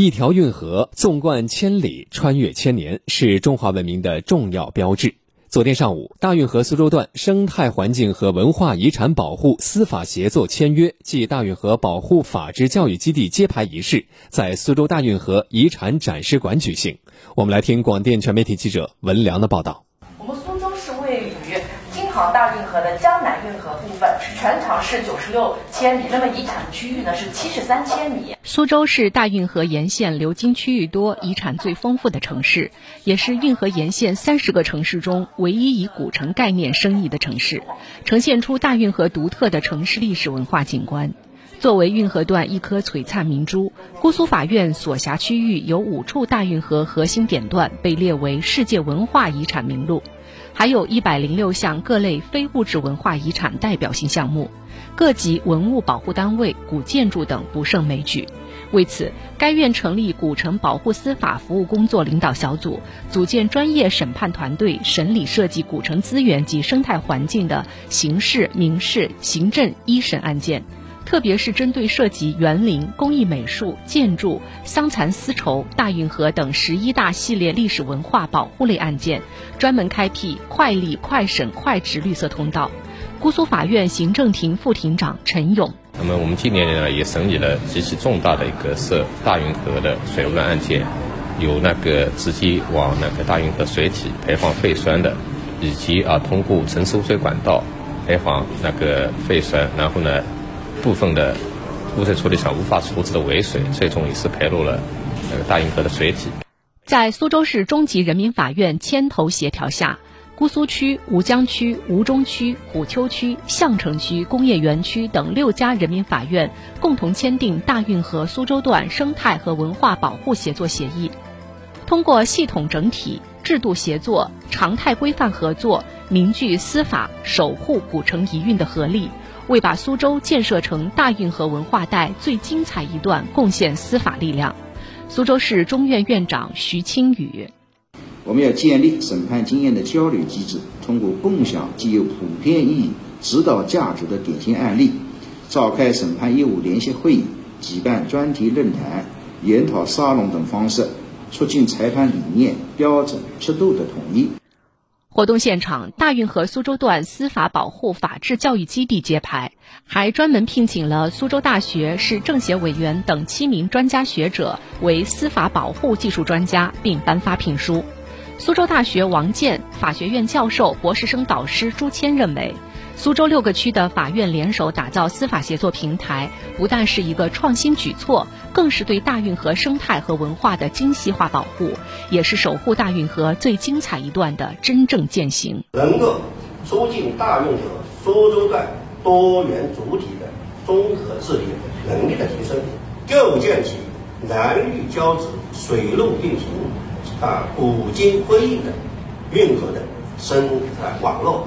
一条运河纵贯千里，穿越千年，是中华文明的重要标志。昨天上午，大运河苏州段生态环境和文化遗产保护司法协作签约暨大运河保护法治教育基地揭牌仪式在苏州大运河遗产展示馆举行。我们来听广电全媒体记者文良的报道。我们苏州是位于京杭大运河的江南运河部分全长是九十六千米，那么遗产区域呢是七十三千米。苏州是大运河沿线流经区域多、遗产最丰富的城市，也是运河沿线三十个城市中唯一以古城概念生意的城市，呈现出大运河独特的城市历史文化景观。作为运河段一颗璀璨明珠，姑苏法院所辖区域有五处大运河核心点段被列为世界文化遗产名录。还有一百零六项各类非物质文化遗产代表性项目，各级文物保护单位、古建筑等不胜枚举。为此，该院成立古城保护司法服务工作领导小组，组建专业审判团队，审理涉及古城资源及生态环境的刑事、民事、行政一审案件。特别是针对涉及园林、工艺美术、建筑、桑蚕丝绸、大运河等十一大系列历史文化保护类案件，专门开辟快立、快审、快执绿色通道。姑苏法院行政庭副庭长陈勇：那么我们今年呢也审理了极其重大的一个涉大运河的水污染案件，有那个直接往那个大运河水体排放废酸的，以及啊通过城市污水管道排放那个废酸，然后呢。部分的污水处理厂无法处置的尾水，最终也是排入了那个大运河的水体。在苏州市中级人民法院牵头协调下，姑苏区、吴江区、吴中区、虎丘区、相城区工业园区等六家人民法院共同签订大运河苏州段生态和文化保护协作协议。通过系统整体、制度协作、常态规范合作，凝聚司法守护古城遗韵的合力。为把苏州建设成大运河文化带最精彩一段贡献司法力量，苏州市中院院长徐清宇：我们要建立审判经验的交流机制，通过共享具有普遍意义、指导价值的典型案例，召开审判业务联席会议，举办专题论坛、研讨沙龙等方式，促进裁判理念、标准、制度的统一。活动现场，大运河苏州段司法保护法治教育基地揭牌，还专门聘请了苏州大学市政协委员等七名专家学者为司法保护技术专家，并颁发聘书。苏州大学王健法学院教授、博士生导师朱谦认为。苏州六个区的法院联手打造司法协作平台，不但是一个创新举措，更是对大运河生态和文化的精细化保护，也是守护大运河最精彩一段的真正践行。能够促进大运河苏州段多元主体的综合治理能力的提升，构建起南豫交织、水陆并行、啊古今辉映的运河的生态网络。